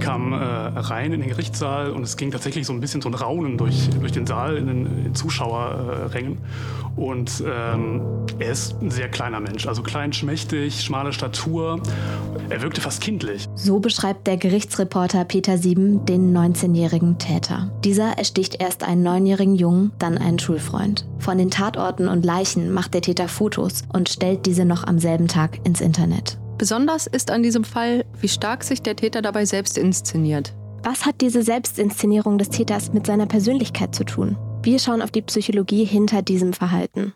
kamen äh, rein in den Gerichtssaal und es ging tatsächlich so ein bisschen so ein Raunen durch, durch den Saal in den, Zuschauerrängen. Und ähm, er ist ein sehr kleiner Mensch, also klein, schmächtig, schmale Statur. Er wirkte fast kindlich. So beschreibt der Gerichtsreporter Peter Sieben den 19-jährigen Täter. Dieser ersticht erst einen neunjährigen Jungen, dann einen Schulfreund. Von den Tatorten und Leichen macht der Täter Fotos und stellt diese noch am selben Tag ins Internet. Besonders ist an diesem Fall, wie stark sich der Täter dabei selbst inszeniert. Was hat diese Selbstinszenierung des Täters mit seiner Persönlichkeit zu tun? Wir schauen auf die Psychologie hinter diesem Verhalten.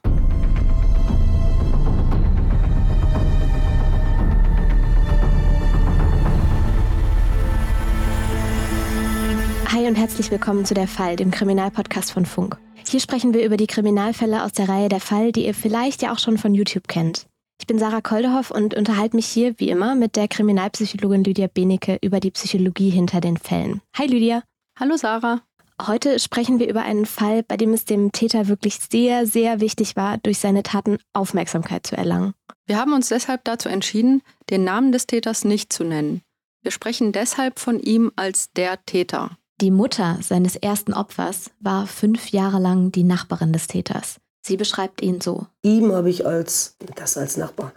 Hi und herzlich willkommen zu Der Fall, dem Kriminalpodcast von Funk. Hier sprechen wir über die Kriminalfälle aus der Reihe Der Fall, die ihr vielleicht ja auch schon von YouTube kennt. Ich bin Sarah Koldehoff und unterhalte mich hier, wie immer, mit der Kriminalpsychologin Lydia Benecke über die Psychologie hinter den Fällen. Hi Lydia. Hallo Sarah. Heute sprechen wir über einen Fall, bei dem es dem Täter wirklich sehr, sehr wichtig war, durch seine Taten Aufmerksamkeit zu erlangen. Wir haben uns deshalb dazu entschieden, den Namen des Täters nicht zu nennen. Wir sprechen deshalb von ihm als der Täter. Die Mutter seines ersten Opfers war fünf Jahre lang die Nachbarin des Täters. Sie beschreibt ihn so. Ihm habe ich als, das als Nachbar,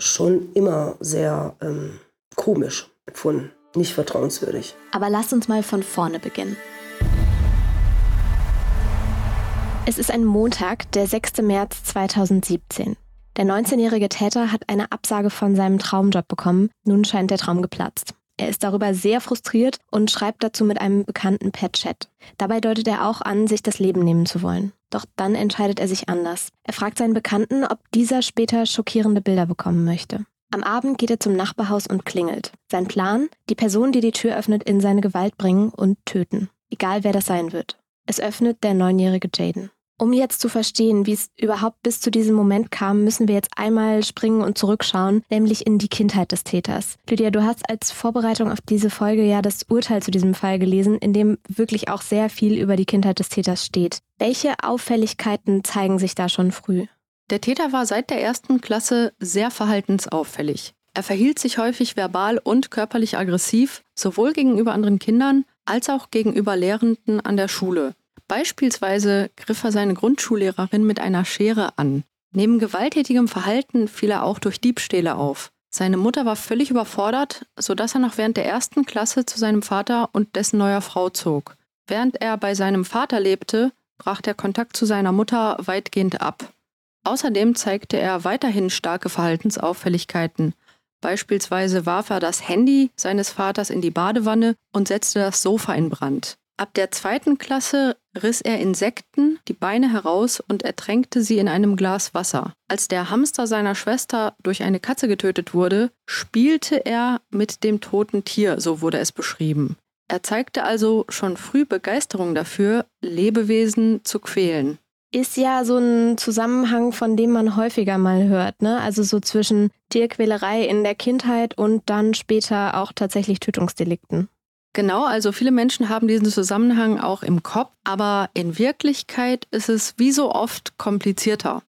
schon immer sehr ähm, komisch empfunden, nicht vertrauenswürdig. Aber lasst uns mal von vorne beginnen. Es ist ein Montag, der 6. März 2017. Der 19-jährige Täter hat eine Absage von seinem Traumjob bekommen. Nun scheint der Traum geplatzt. Er ist darüber sehr frustriert und schreibt dazu mit einem Bekannten per Chat. Dabei deutet er auch an, sich das Leben nehmen zu wollen. Doch dann entscheidet er sich anders. Er fragt seinen Bekannten, ob dieser später schockierende Bilder bekommen möchte. Am Abend geht er zum Nachbarhaus und klingelt. Sein Plan? Die Person, die die Tür öffnet, in seine Gewalt bringen und töten. Egal wer das sein wird. Es öffnet der neunjährige Jaden. Um jetzt zu verstehen, wie es überhaupt bis zu diesem Moment kam, müssen wir jetzt einmal springen und zurückschauen, nämlich in die Kindheit des Täters. Lydia, du hast als Vorbereitung auf diese Folge ja das Urteil zu diesem Fall gelesen, in dem wirklich auch sehr viel über die Kindheit des Täters steht. Welche Auffälligkeiten zeigen sich da schon früh? Der Täter war seit der ersten Klasse sehr verhaltensauffällig. Er verhielt sich häufig verbal und körperlich aggressiv, sowohl gegenüber anderen Kindern als auch gegenüber Lehrenden an der Schule. Beispielsweise griff er seine Grundschullehrerin mit einer Schere an. Neben gewalttätigem Verhalten fiel er auch durch Diebstähle auf. Seine Mutter war völlig überfordert, sodass er noch während der ersten Klasse zu seinem Vater und dessen neuer Frau zog. Während er bei seinem Vater lebte, brach der Kontakt zu seiner Mutter weitgehend ab. Außerdem zeigte er weiterhin starke Verhaltensauffälligkeiten. Beispielsweise warf er das Handy seines Vaters in die Badewanne und setzte das Sofa in Brand. Ab der zweiten Klasse riss er Insekten die Beine heraus und ertränkte sie in einem Glas Wasser. Als der Hamster seiner Schwester durch eine Katze getötet wurde, spielte er mit dem toten Tier, so wurde es beschrieben. Er zeigte also schon früh Begeisterung dafür, Lebewesen zu quälen. Ist ja so ein Zusammenhang, von dem man häufiger mal hört, ne? Also so zwischen Tierquälerei in der Kindheit und dann später auch tatsächlich Tötungsdelikten. Genau, also viele Menschen haben diesen Zusammenhang auch im Kopf, aber in Wirklichkeit ist es wie so oft komplizierter.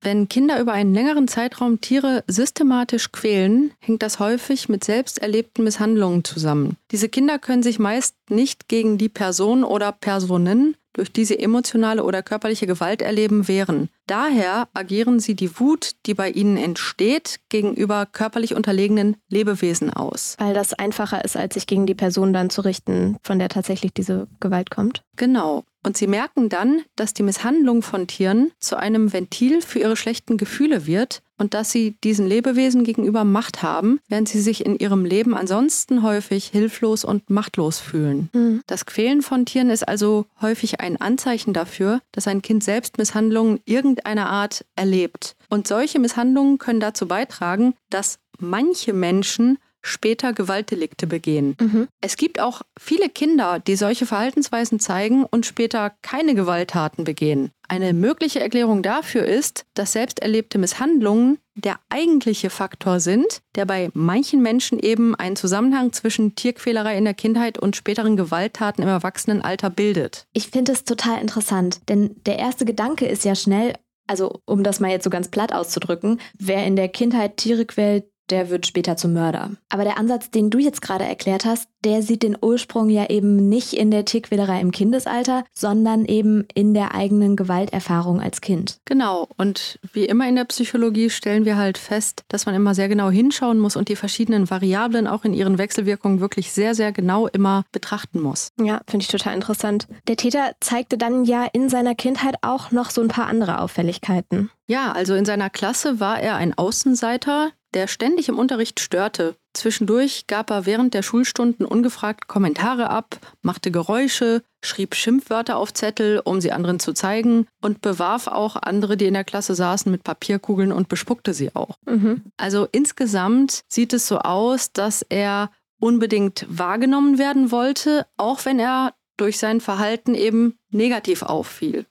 Wenn Kinder über einen längeren Zeitraum Tiere systematisch quälen, hängt das häufig mit selbst erlebten Misshandlungen zusammen. Diese Kinder können sich meist nicht gegen die Person oder Personen, durch die sie emotionale oder körperliche Gewalt erleben, wehren. Daher agieren sie die Wut, die bei ihnen entsteht, gegenüber körperlich unterlegenen Lebewesen aus. Weil das einfacher ist, als sich gegen die Person dann zu richten, von der tatsächlich diese Gewalt kommt. Genau. Und sie merken dann, dass die Misshandlung von Tieren zu einem Ventil für ihre schlechten Gefühle wird und dass sie diesen Lebewesen gegenüber Macht haben, während sie sich in ihrem Leben ansonsten häufig hilflos und machtlos fühlen. Mhm. Das Quälen von Tieren ist also häufig ein Anzeichen dafür, dass ein Kind selbst Misshandlungen irgendeiner Art erlebt. Und solche Misshandlungen können dazu beitragen, dass manche Menschen später Gewaltdelikte begehen. Mhm. Es gibt auch viele Kinder, die solche Verhaltensweisen zeigen und später keine Gewalttaten begehen. Eine mögliche Erklärung dafür ist, dass selbst erlebte Misshandlungen der eigentliche Faktor sind, der bei manchen Menschen eben einen Zusammenhang zwischen Tierquälerei in der Kindheit und späteren Gewalttaten im Erwachsenenalter bildet. Ich finde es total interessant, denn der erste Gedanke ist ja schnell, also um das mal jetzt so ganz platt auszudrücken, wer in der Kindheit Tiere quält, der wird später zum Mörder. Aber der Ansatz, den du jetzt gerade erklärt hast, der sieht den Ursprung ja eben nicht in der Tierquälerei im Kindesalter, sondern eben in der eigenen Gewalterfahrung als Kind. Genau. Und wie immer in der Psychologie stellen wir halt fest, dass man immer sehr genau hinschauen muss und die verschiedenen Variablen auch in ihren Wechselwirkungen wirklich sehr, sehr genau immer betrachten muss. Ja, finde ich total interessant. Der Täter zeigte dann ja in seiner Kindheit auch noch so ein paar andere Auffälligkeiten. Ja, also in seiner Klasse war er ein Außenseiter, der ständig im Unterricht störte. Zwischendurch gab er während der Schulstunden ungefragt Kommentare ab, machte Geräusche, schrieb Schimpfwörter auf Zettel, um sie anderen zu zeigen und bewarf auch andere, die in der Klasse saßen, mit Papierkugeln und bespuckte sie auch. Mhm. Also insgesamt sieht es so aus, dass er unbedingt wahrgenommen werden wollte, auch wenn er durch sein Verhalten eben negativ auffiel.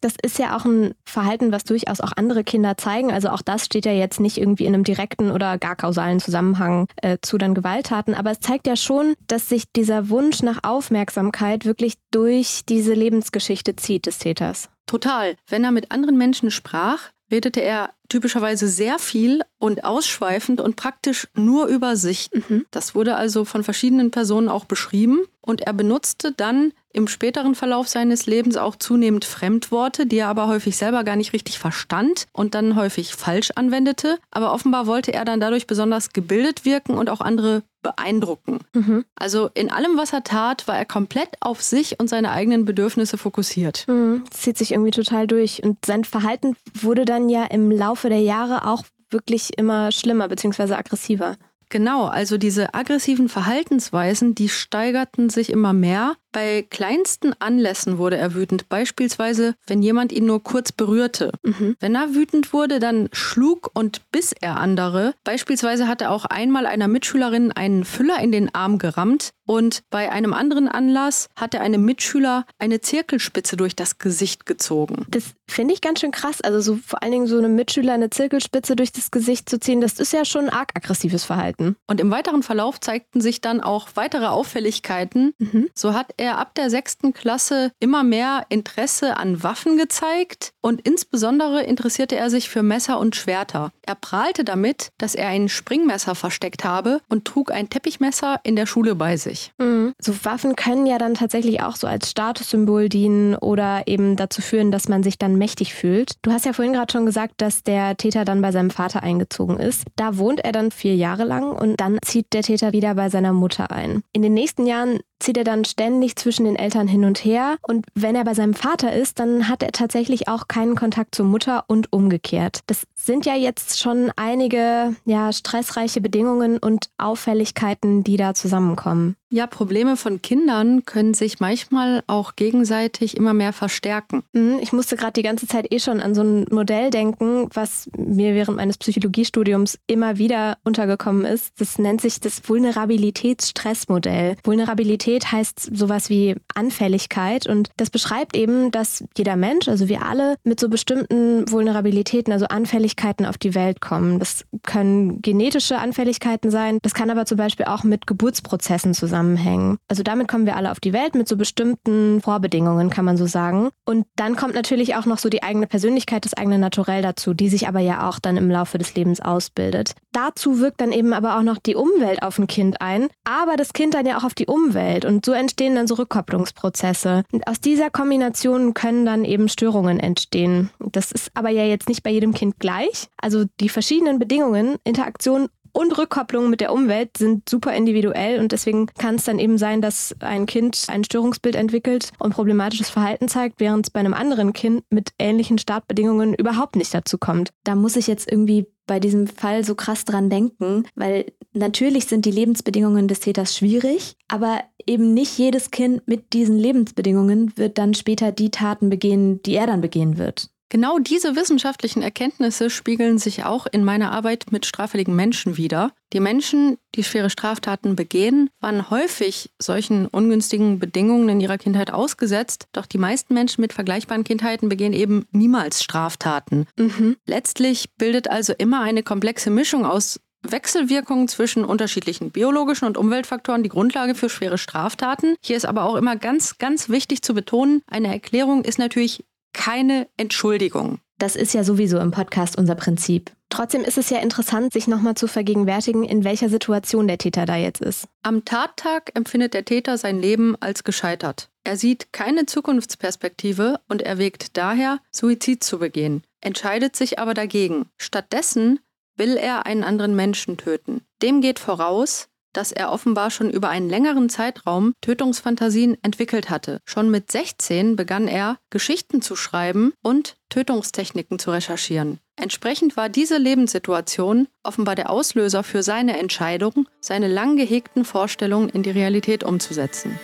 Das ist ja auch ein Verhalten, was durchaus auch andere Kinder zeigen. Also auch das steht ja jetzt nicht irgendwie in einem direkten oder gar kausalen Zusammenhang äh, zu dann Gewalttaten. Aber es zeigt ja schon, dass sich dieser Wunsch nach Aufmerksamkeit wirklich durch diese Lebensgeschichte zieht des Täters. Total. Wenn er mit anderen Menschen sprach, redete er typischerweise sehr viel und ausschweifend und praktisch nur über sich. Mhm. Das wurde also von verschiedenen Personen auch beschrieben und er benutzte dann im späteren Verlauf seines Lebens auch zunehmend Fremdworte, die er aber häufig selber gar nicht richtig verstand und dann häufig falsch anwendete. Aber offenbar wollte er dann dadurch besonders gebildet wirken und auch andere beeindrucken. Mhm. Also in allem, was er tat, war er komplett auf sich und seine eigenen Bedürfnisse fokussiert. Mhm. Das zieht sich irgendwie total durch. Und sein Verhalten wurde dann ja im Laufe der Jahre auch wirklich immer schlimmer bzw. aggressiver. Genau, also diese aggressiven Verhaltensweisen, die steigerten sich immer mehr. Bei kleinsten Anlässen wurde er wütend, beispielsweise wenn jemand ihn nur kurz berührte. Mhm. Wenn er wütend wurde, dann schlug und biss er andere. Beispielsweise hat er auch einmal einer Mitschülerin einen Füller in den Arm gerammt und bei einem anderen Anlass hat er einem Mitschüler eine Zirkelspitze durch das Gesicht gezogen. Das finde ich ganz schön krass. Also so vor allen Dingen so einem Mitschüler eine Zirkelspitze durch das Gesicht zu ziehen, das ist ja schon arg aggressives Verhalten. Und im weiteren Verlauf zeigten sich dann auch weitere Auffälligkeiten. Mhm. So hat er er ab der sechsten Klasse immer mehr Interesse an Waffen gezeigt und insbesondere interessierte er sich für Messer und Schwerter. Er prahlte damit, dass er ein Springmesser versteckt habe und trug ein Teppichmesser in der Schule bei sich. Mhm. So Waffen können ja dann tatsächlich auch so als Statussymbol dienen oder eben dazu führen, dass man sich dann mächtig fühlt. Du hast ja vorhin gerade schon gesagt, dass der Täter dann bei seinem Vater eingezogen ist. Da wohnt er dann vier Jahre lang und dann zieht der Täter wieder bei seiner Mutter ein. In den nächsten Jahren zieht er dann ständig zwischen den Eltern hin und her. Und wenn er bei seinem Vater ist, dann hat er tatsächlich auch keinen Kontakt zur Mutter und umgekehrt. Das sind ja jetzt schon einige ja, stressreiche Bedingungen und Auffälligkeiten, die da zusammenkommen. Ja, Probleme von Kindern können sich manchmal auch gegenseitig immer mehr verstärken. Mhm, ich musste gerade die ganze Zeit eh schon an so ein Modell denken, was mir während meines Psychologiestudiums immer wieder untergekommen ist. Das nennt sich das Vulnerabilitätsstressmodell. Vulnerabilität heißt sowas wie Anfälligkeit und das beschreibt eben, dass jeder Mensch, also wir alle, mit so bestimmten Vulnerabilitäten, also Anfälligkeiten auf die Welt kommen. Das können genetische Anfälligkeiten sein, das kann aber zum Beispiel auch mit Geburtsprozessen zusammenhängen zusammenhängen. Also damit kommen wir alle auf die Welt mit so bestimmten Vorbedingungen, kann man so sagen. Und dann kommt natürlich auch noch so die eigene Persönlichkeit, das eigene Naturell dazu, die sich aber ja auch dann im Laufe des Lebens ausbildet. Dazu wirkt dann eben aber auch noch die Umwelt auf ein Kind ein, aber das Kind dann ja auch auf die Umwelt. Und so entstehen dann so Rückkopplungsprozesse. Und aus dieser Kombination können dann eben Störungen entstehen. Das ist aber ja jetzt nicht bei jedem Kind gleich. Also die verschiedenen Bedingungen, Interaktion und Rückkopplung mit der Umwelt sind super individuell und deswegen kann es dann eben sein, dass ein Kind ein Störungsbild entwickelt und problematisches Verhalten zeigt, während es bei einem anderen Kind mit ähnlichen Startbedingungen überhaupt nicht dazu kommt. Da muss ich jetzt irgendwie bei diesem Fall so krass dran denken, weil natürlich sind die Lebensbedingungen des Täters schwierig, aber eben nicht jedes Kind mit diesen Lebensbedingungen wird dann später die Taten begehen, die er dann begehen wird. Genau diese wissenschaftlichen Erkenntnisse spiegeln sich auch in meiner Arbeit mit straffälligen Menschen wider. Die Menschen, die schwere Straftaten begehen, waren häufig solchen ungünstigen Bedingungen in ihrer Kindheit ausgesetzt, doch die meisten Menschen mit vergleichbaren Kindheiten begehen eben niemals Straftaten. Mhm. Letztlich bildet also immer eine komplexe Mischung aus Wechselwirkungen zwischen unterschiedlichen biologischen und Umweltfaktoren die Grundlage für schwere Straftaten. Hier ist aber auch immer ganz, ganz wichtig zu betonen, eine Erklärung ist natürlich keine Entschuldigung. Das ist ja sowieso im Podcast unser Prinzip. Trotzdem ist es ja interessant, sich nochmal zu vergegenwärtigen, in welcher Situation der Täter da jetzt ist. Am Tattag empfindet der Täter sein Leben als gescheitert. Er sieht keine Zukunftsperspektive und erwägt daher, Suizid zu begehen, entscheidet sich aber dagegen. Stattdessen will er einen anderen Menschen töten. Dem geht voraus, dass er offenbar schon über einen längeren Zeitraum Tötungsfantasien entwickelt hatte. Schon mit 16 begann er, Geschichten zu schreiben und Tötungstechniken zu recherchieren. Entsprechend war diese Lebenssituation offenbar der Auslöser für seine Entscheidung, seine lang gehegten Vorstellungen in die Realität umzusetzen.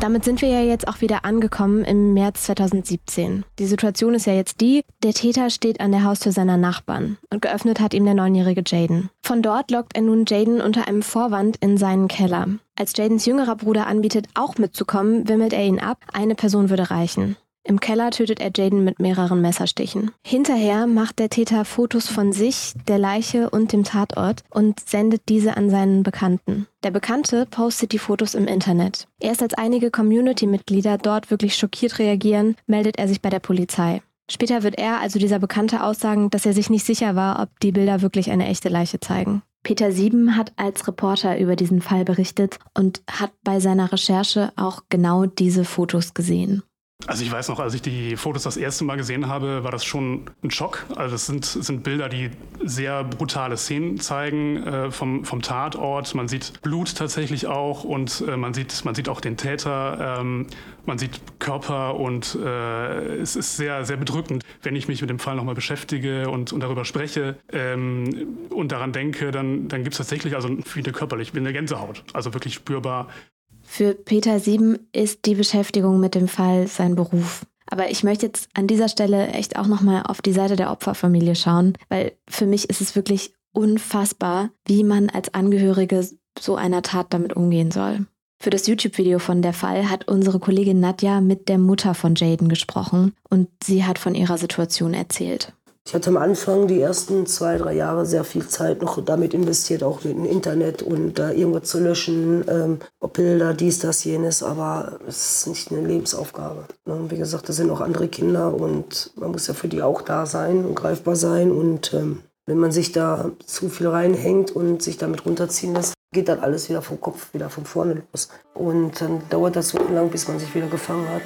Damit sind wir ja jetzt auch wieder angekommen im März 2017. Die Situation ist ja jetzt die, der Täter steht an der Haustür seiner Nachbarn und geöffnet hat ihm der neunjährige Jaden. Von dort lockt er nun Jaden unter einem Vorwand in seinen Keller. Als Jadens jüngerer Bruder anbietet, auch mitzukommen, wimmelt er ihn ab, eine Person würde reichen. Im Keller tötet er Jaden mit mehreren Messerstichen. Hinterher macht der Täter Fotos von sich, der Leiche und dem Tatort und sendet diese an seinen Bekannten. Der Bekannte postet die Fotos im Internet. Erst als einige Community-Mitglieder dort wirklich schockiert reagieren, meldet er sich bei der Polizei. Später wird er, also dieser Bekannte, aussagen, dass er sich nicht sicher war, ob die Bilder wirklich eine echte Leiche zeigen. Peter Sieben hat als Reporter über diesen Fall berichtet und hat bei seiner Recherche auch genau diese Fotos gesehen. Also ich weiß noch, als ich die Fotos das erste Mal gesehen habe, war das schon ein Schock. Also es sind, sind Bilder, die sehr brutale Szenen zeigen äh, vom, vom Tatort. Man sieht Blut tatsächlich auch und äh, man, sieht, man sieht auch den Täter. Ähm, man sieht Körper und äh, es ist sehr, sehr bedrückend, wenn ich mich mit dem Fall nochmal beschäftige und, und darüber spreche ähm, und daran denke, dann, dann gibt es tatsächlich also viele körperlich, wie eine Gänsehaut. Also wirklich spürbar, für Peter Sieben ist die Beschäftigung mit dem Fall sein Beruf. Aber ich möchte jetzt an dieser Stelle echt auch nochmal auf die Seite der Opferfamilie schauen, weil für mich ist es wirklich unfassbar, wie man als Angehörige so einer Tat damit umgehen soll. Für das YouTube-Video von der Fall hat unsere Kollegin Nadja mit der Mutter von Jaden gesprochen und sie hat von ihrer Situation erzählt. Ich hatte am Anfang die ersten zwei, drei Jahre sehr viel Zeit noch damit investiert, auch mit dem Internet und da äh, irgendwas zu löschen, ähm, Bilder, dies, das, jenes, aber es ist nicht eine Lebensaufgabe. Ne? Wie gesagt, das sind auch andere Kinder und man muss ja für die auch da sein und greifbar sein und ähm, wenn man sich da zu viel reinhängt und sich damit runterziehen lässt, geht dann alles wieder vom Kopf, wieder von vorne los. Und dann dauert das so lang, bis man sich wieder gefangen hat.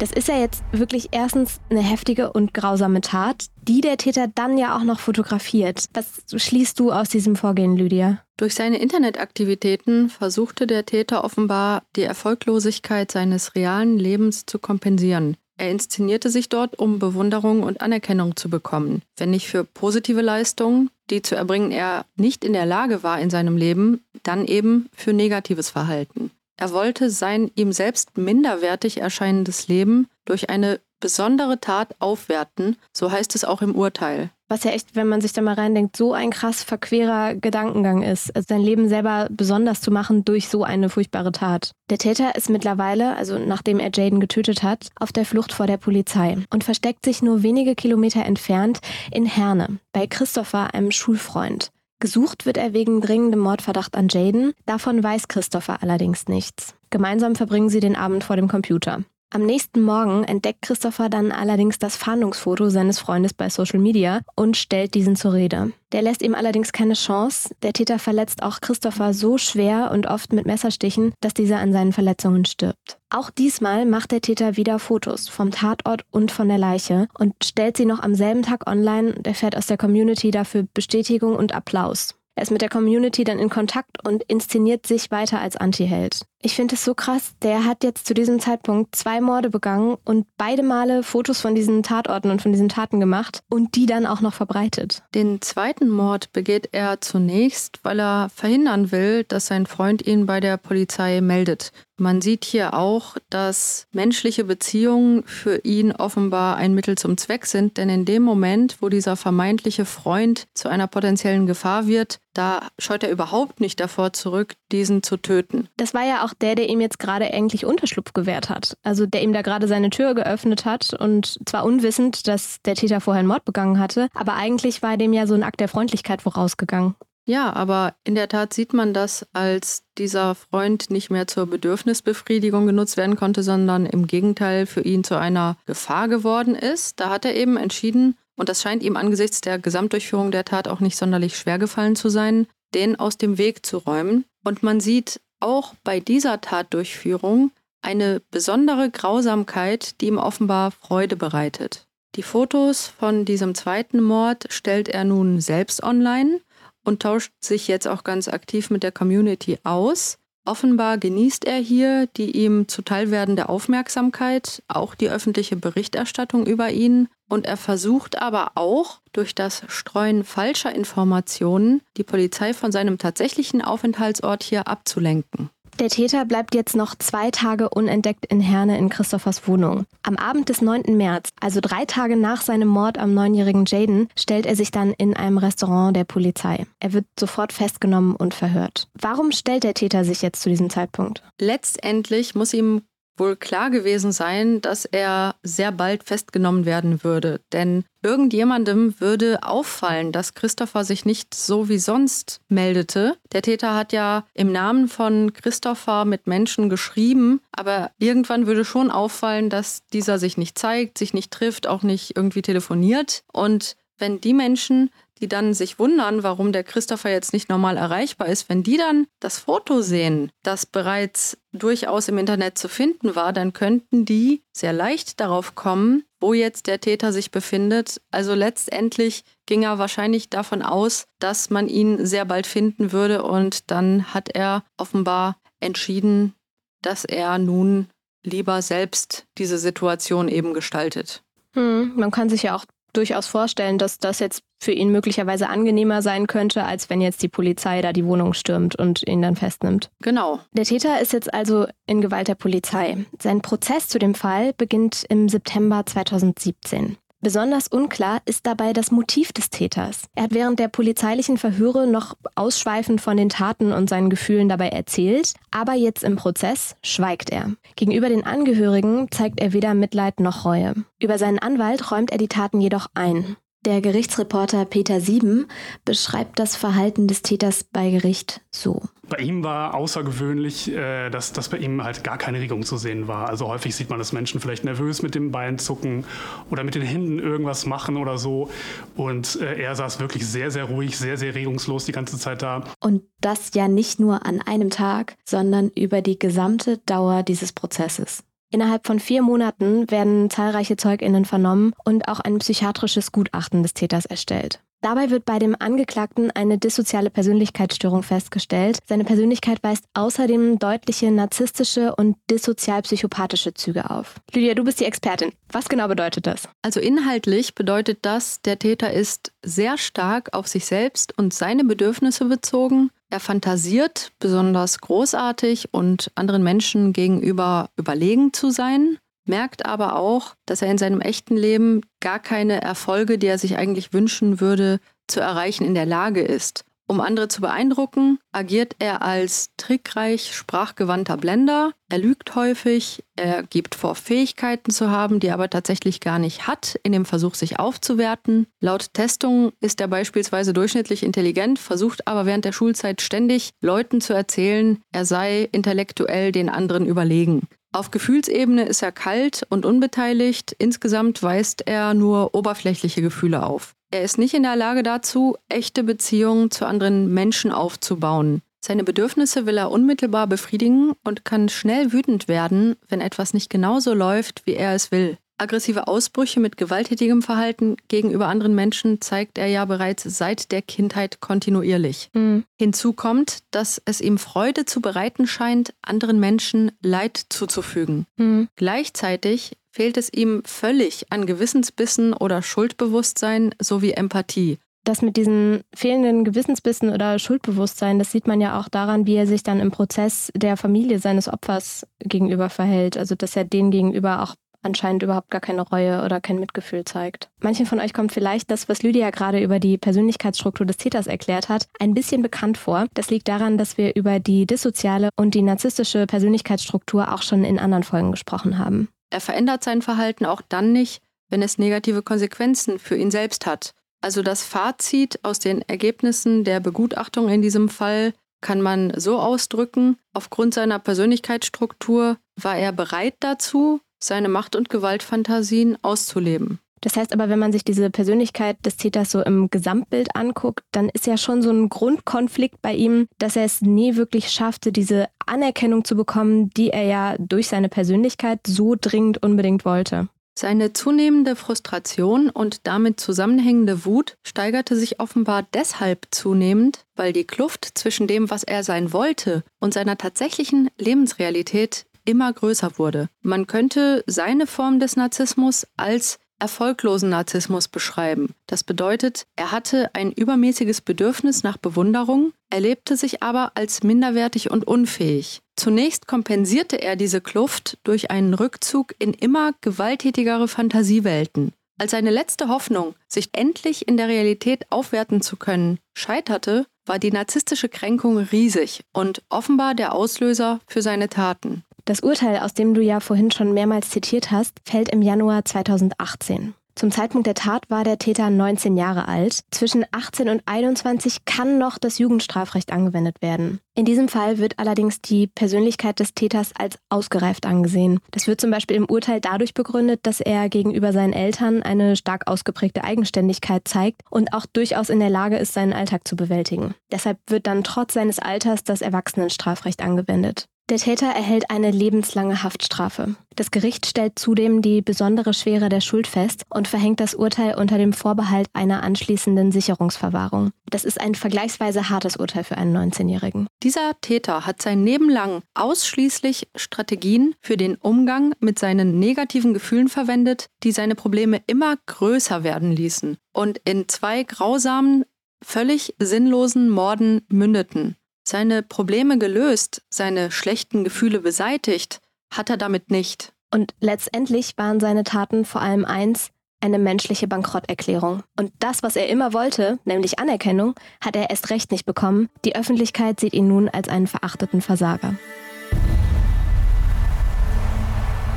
Das ist ja jetzt wirklich erstens eine heftige und grausame Tat, die der Täter dann ja auch noch fotografiert. Was schließt du aus diesem Vorgehen, Lydia? Durch seine Internetaktivitäten versuchte der Täter offenbar, die Erfolglosigkeit seines realen Lebens zu kompensieren. Er inszenierte sich dort, um Bewunderung und Anerkennung zu bekommen. Wenn nicht für positive Leistungen, die zu erbringen er nicht in der Lage war in seinem Leben, dann eben für negatives Verhalten. Er wollte sein ihm selbst minderwertig erscheinendes Leben durch eine besondere Tat aufwerten, so heißt es auch im Urteil. Was ja echt, wenn man sich da mal reindenkt, so ein krass verquerer Gedankengang ist, also sein Leben selber besonders zu machen durch so eine furchtbare Tat. Der Täter ist mittlerweile, also nachdem er Jaden getötet hat, auf der Flucht vor der Polizei und versteckt sich nur wenige Kilometer entfernt in Herne bei Christopher, einem Schulfreund. Gesucht wird er wegen dringendem Mordverdacht an Jaden. Davon weiß Christopher allerdings nichts. Gemeinsam verbringen sie den Abend vor dem Computer. Am nächsten Morgen entdeckt Christopher dann allerdings das Fahndungsfoto seines Freundes bei Social Media und stellt diesen zur Rede. Der lässt ihm allerdings keine Chance. Der Täter verletzt auch Christopher so schwer und oft mit Messerstichen, dass dieser an seinen Verletzungen stirbt. Auch diesmal macht der Täter wieder Fotos vom Tatort und von der Leiche und stellt sie noch am selben Tag online und erfährt aus der Community dafür Bestätigung und Applaus. Er ist mit der Community dann in Kontakt und inszeniert sich weiter als Antiheld. Ich finde es so krass, der hat jetzt zu diesem Zeitpunkt zwei Morde begangen und beide Male Fotos von diesen Tatorten und von diesen Taten gemacht und die dann auch noch verbreitet. Den zweiten Mord begeht er zunächst, weil er verhindern will, dass sein Freund ihn bei der Polizei meldet. Man sieht hier auch, dass menschliche Beziehungen für ihn offenbar ein Mittel zum Zweck sind, denn in dem Moment, wo dieser vermeintliche Freund zu einer potenziellen Gefahr wird, da scheut er überhaupt nicht davor zurück, diesen zu töten. Das war ja auch der, der ihm jetzt gerade eigentlich Unterschlupf gewährt hat. Also der ihm da gerade seine Tür geöffnet hat und zwar unwissend, dass der Täter vorher einen Mord begangen hatte, aber eigentlich war dem ja so ein Akt der Freundlichkeit vorausgegangen. Ja, aber in der Tat sieht man das, als dieser Freund nicht mehr zur Bedürfnisbefriedigung genutzt werden konnte, sondern im Gegenteil für ihn zu einer Gefahr geworden ist. Da hat er eben entschieden, und das scheint ihm angesichts der Gesamtdurchführung der Tat auch nicht sonderlich schwer gefallen zu sein, den aus dem Weg zu räumen. Und man sieht auch bei dieser Tatdurchführung eine besondere Grausamkeit, die ihm offenbar Freude bereitet. Die Fotos von diesem zweiten Mord stellt er nun selbst online und tauscht sich jetzt auch ganz aktiv mit der Community aus. Offenbar genießt er hier die ihm zuteilwerdende Aufmerksamkeit, auch die öffentliche Berichterstattung über ihn. Und er versucht aber auch durch das Streuen falscher Informationen die Polizei von seinem tatsächlichen Aufenthaltsort hier abzulenken. Der Täter bleibt jetzt noch zwei Tage unentdeckt in Herne in Christophers Wohnung. Am Abend des 9. März, also drei Tage nach seinem Mord am neunjährigen Jaden, stellt er sich dann in einem Restaurant der Polizei. Er wird sofort festgenommen und verhört. Warum stellt der Täter sich jetzt zu diesem Zeitpunkt? Letztendlich muss ihm wohl klar gewesen sein, dass er sehr bald festgenommen werden würde. Denn irgendjemandem würde auffallen, dass Christopher sich nicht so wie sonst meldete. Der Täter hat ja im Namen von Christopher mit Menschen geschrieben, aber irgendwann würde schon auffallen, dass dieser sich nicht zeigt, sich nicht trifft, auch nicht irgendwie telefoniert. Und wenn die Menschen die dann sich wundern, warum der Christopher jetzt nicht normal erreichbar ist, wenn die dann das Foto sehen, das bereits durchaus im Internet zu finden war, dann könnten die sehr leicht darauf kommen, wo jetzt der Täter sich befindet. Also letztendlich ging er wahrscheinlich davon aus, dass man ihn sehr bald finden würde und dann hat er offenbar entschieden, dass er nun lieber selbst diese Situation eben gestaltet. Hm, man kann sich ja auch durchaus vorstellen, dass das jetzt für ihn möglicherweise angenehmer sein könnte, als wenn jetzt die Polizei da die Wohnung stürmt und ihn dann festnimmt. Genau. Der Täter ist jetzt also in Gewalt der Polizei. Sein Prozess zu dem Fall beginnt im September 2017. Besonders unklar ist dabei das Motiv des Täters. Er hat während der polizeilichen Verhöre noch ausschweifend von den Taten und seinen Gefühlen dabei erzählt, aber jetzt im Prozess schweigt er. Gegenüber den Angehörigen zeigt er weder Mitleid noch Reue. Über seinen Anwalt räumt er die Taten jedoch ein. Der Gerichtsreporter Peter Sieben beschreibt das Verhalten des Täters bei Gericht so. Bei ihm war außergewöhnlich, äh, dass, dass bei ihm halt gar keine Regung zu sehen war. Also häufig sieht man, dass Menschen vielleicht nervös mit dem Bein zucken oder mit den Händen irgendwas machen oder so. Und äh, er saß wirklich sehr, sehr ruhig, sehr, sehr regungslos die ganze Zeit da. Und das ja nicht nur an einem Tag, sondern über die gesamte Dauer dieses Prozesses. Innerhalb von vier Monaten werden zahlreiche Zeuginnen vernommen und auch ein psychiatrisches Gutachten des Täters erstellt. Dabei wird bei dem Angeklagten eine dissoziale Persönlichkeitsstörung festgestellt. Seine Persönlichkeit weist außerdem deutliche narzisstische und dissozial-psychopathische Züge auf. Lydia, du bist die Expertin. Was genau bedeutet das? Also inhaltlich bedeutet das, der Täter ist sehr stark auf sich selbst und seine Bedürfnisse bezogen er fantasiert besonders großartig und anderen Menschen gegenüber überlegen zu sein, merkt aber auch, dass er in seinem echten Leben gar keine Erfolge, die er sich eigentlich wünschen würde, zu erreichen in der Lage ist. Um andere zu beeindrucken, agiert er als trickreich sprachgewandter Blender. Er lügt häufig, er gibt vor, Fähigkeiten zu haben, die er aber tatsächlich gar nicht hat, in dem Versuch, sich aufzuwerten. Laut Testungen ist er beispielsweise durchschnittlich intelligent, versucht aber während der Schulzeit ständig Leuten zu erzählen, er sei intellektuell den anderen überlegen. Auf Gefühlsebene ist er kalt und unbeteiligt. Insgesamt weist er nur oberflächliche Gefühle auf. Er ist nicht in der Lage dazu, echte Beziehungen zu anderen Menschen aufzubauen. Seine Bedürfnisse will er unmittelbar befriedigen und kann schnell wütend werden, wenn etwas nicht genauso läuft, wie er es will. Aggressive Ausbrüche mit gewalttätigem Verhalten gegenüber anderen Menschen zeigt er ja bereits seit der Kindheit kontinuierlich. Mhm. Hinzu kommt, dass es ihm Freude zu bereiten scheint, anderen Menschen Leid zuzufügen. Mhm. Gleichzeitig fehlt es ihm völlig an Gewissensbissen oder Schuldbewusstsein sowie Empathie. Das mit diesen fehlenden Gewissensbissen oder Schuldbewusstsein, das sieht man ja auch daran, wie er sich dann im Prozess der Familie seines Opfers gegenüber verhält. Also dass er denen gegenüber auch anscheinend überhaupt gar keine Reue oder kein Mitgefühl zeigt. Manchen von euch kommt vielleicht das, was Lydia gerade über die Persönlichkeitsstruktur des Täters erklärt hat, ein bisschen bekannt vor. Das liegt daran, dass wir über die dissoziale und die narzisstische Persönlichkeitsstruktur auch schon in anderen Folgen gesprochen haben. Er verändert sein Verhalten auch dann nicht, wenn es negative Konsequenzen für ihn selbst hat. Also das Fazit aus den Ergebnissen der Begutachtung in diesem Fall kann man so ausdrücken, aufgrund seiner Persönlichkeitsstruktur war er bereit dazu, seine Macht- und Gewaltfantasien auszuleben. Das heißt aber, wenn man sich diese Persönlichkeit des Täters so im Gesamtbild anguckt, dann ist ja schon so ein Grundkonflikt bei ihm, dass er es nie wirklich schaffte, diese Anerkennung zu bekommen, die er ja durch seine Persönlichkeit so dringend unbedingt wollte. Seine zunehmende Frustration und damit zusammenhängende Wut steigerte sich offenbar deshalb zunehmend, weil die Kluft zwischen dem, was er sein wollte, und seiner tatsächlichen Lebensrealität immer größer wurde. Man könnte seine Form des Narzissmus als erfolglosen Narzissmus beschreiben. Das bedeutet, er hatte ein übermäßiges Bedürfnis nach Bewunderung, erlebte sich aber als minderwertig und unfähig. Zunächst kompensierte er diese Kluft durch einen Rückzug in immer gewalttätigere Fantasiewelten. Als seine letzte Hoffnung, sich endlich in der Realität aufwerten zu können, scheiterte, war die narzisstische Kränkung riesig und offenbar der Auslöser für seine Taten. Das Urteil, aus dem du ja vorhin schon mehrmals zitiert hast, fällt im Januar 2018. Zum Zeitpunkt der Tat war der Täter 19 Jahre alt. Zwischen 18 und 21 kann noch das Jugendstrafrecht angewendet werden. In diesem Fall wird allerdings die Persönlichkeit des Täters als ausgereift angesehen. Das wird zum Beispiel im Urteil dadurch begründet, dass er gegenüber seinen Eltern eine stark ausgeprägte Eigenständigkeit zeigt und auch durchaus in der Lage ist, seinen Alltag zu bewältigen. Deshalb wird dann trotz seines Alters das Erwachsenenstrafrecht angewendet. Der Täter erhält eine lebenslange Haftstrafe. Das Gericht stellt zudem die besondere Schwere der Schuld fest und verhängt das Urteil unter dem Vorbehalt einer anschließenden Sicherungsverwahrung. Das ist ein vergleichsweise hartes Urteil für einen 19-Jährigen. Dieser Täter hat sein Leben lang ausschließlich Strategien für den Umgang mit seinen negativen Gefühlen verwendet, die seine Probleme immer größer werden ließen und in zwei grausamen, völlig sinnlosen Morden mündeten. Seine Probleme gelöst, seine schlechten Gefühle beseitigt, hat er damit nicht. Und letztendlich waren seine Taten vor allem eins, eine menschliche Bankrotterklärung. Und das, was er immer wollte, nämlich Anerkennung, hat er erst recht nicht bekommen. Die Öffentlichkeit sieht ihn nun als einen verachteten Versager.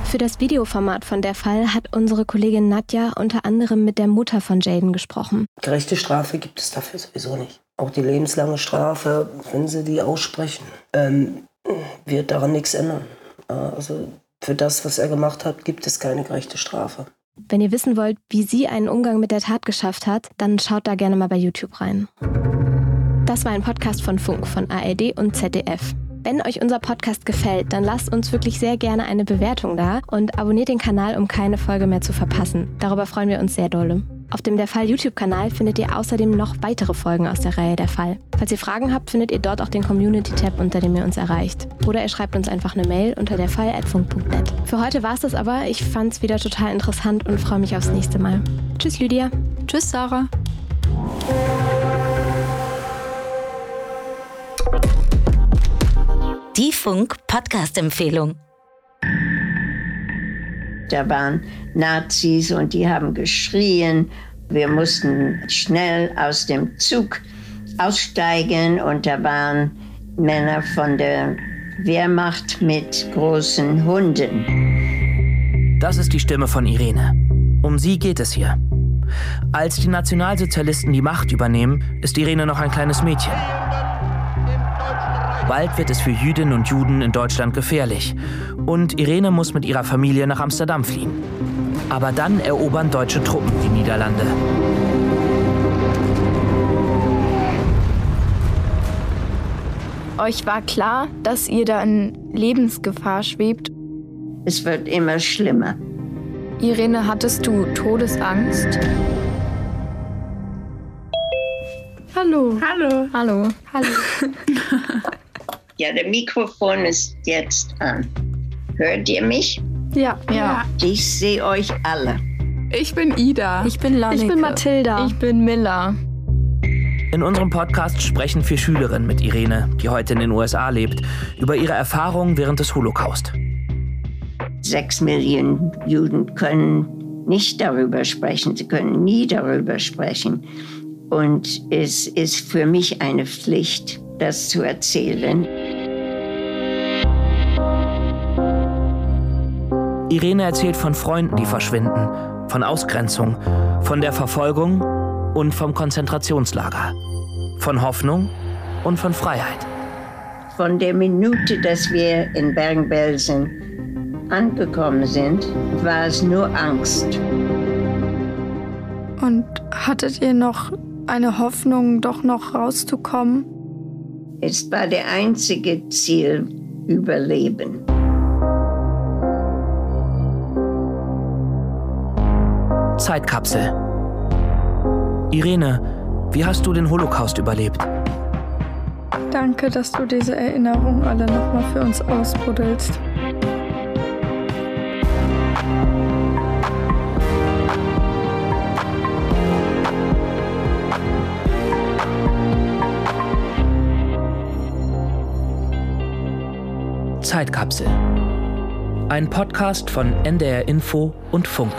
Für das Videoformat von der Fall hat unsere Kollegin Nadja unter anderem mit der Mutter von Jaden gesprochen. Gerechte Strafe gibt es dafür sowieso nicht. Auch die lebenslange Strafe, wenn sie die aussprechen, ähm, wird daran nichts ändern. Also für das, was er gemacht hat, gibt es keine gerechte Strafe. Wenn ihr wissen wollt, wie sie einen Umgang mit der Tat geschafft hat, dann schaut da gerne mal bei YouTube rein. Das war ein Podcast von Funk, von ARD und ZDF. Wenn euch unser Podcast gefällt, dann lasst uns wirklich sehr gerne eine Bewertung da und abonniert den Kanal, um keine Folge mehr zu verpassen. Darüber freuen wir uns sehr dolle. Auf dem Der Fall YouTube-Kanal findet ihr außerdem noch weitere Folgen aus der Reihe Der Fall. Falls ihr Fragen habt, findet ihr dort auch den Community-Tab, unter dem ihr uns erreicht. Oder ihr schreibt uns einfach eine Mail unter derfall.funk.net. Für heute war es das aber. Ich fand es wieder total interessant und freue mich aufs nächste Mal. Tschüss, Lydia. Tschüss, Sarah. Die Funk-Podcast-Empfehlung. Da waren Nazis und die haben geschrien. Wir mussten schnell aus dem Zug aussteigen und da waren Männer von der Wehrmacht mit großen Hunden. Das ist die Stimme von Irene. Um sie geht es hier. Als die Nationalsozialisten die Macht übernehmen, ist Irene noch ein kleines Mädchen. Bald wird es für Jüdinnen und Juden in Deutschland gefährlich. Und Irene muss mit ihrer Familie nach Amsterdam fliehen. Aber dann erobern deutsche Truppen die Niederlande. Euch war klar, dass ihr da in Lebensgefahr schwebt? Es wird immer schlimmer. Irene, hattest du Todesangst? Hallo. Hallo. Hallo. Hallo. Ja, der Mikrofon ist jetzt an. Hört ihr mich? Ja. Ja. Ich sehe euch alle. Ich bin Ida. Ich bin Lanneke. Ich bin Mathilda. Ich bin Miller. In unserem Podcast sprechen vier Schülerinnen mit Irene, die heute in den USA lebt, über ihre Erfahrungen während des Holocaust. Sechs Millionen Juden können nicht darüber sprechen. Sie können nie darüber sprechen. Und es ist für mich eine Pflicht, das zu erzählen. Irene erzählt von Freunden, die verschwinden, von Ausgrenzung, von der Verfolgung und vom Konzentrationslager. Von Hoffnung und von Freiheit. Von der Minute, dass wir in Bergen-Belsen angekommen sind, war es nur Angst. Und hattet ihr noch eine Hoffnung, doch noch rauszukommen? Es war der einzige Ziel, Überleben. Zeitkapsel. Irene, wie hast du den Holocaust überlebt? Danke, dass du diese Erinnerungen alle nochmal für uns ausbuddelst. Zeitkapsel. Ein Podcast von NDR Info und Funk.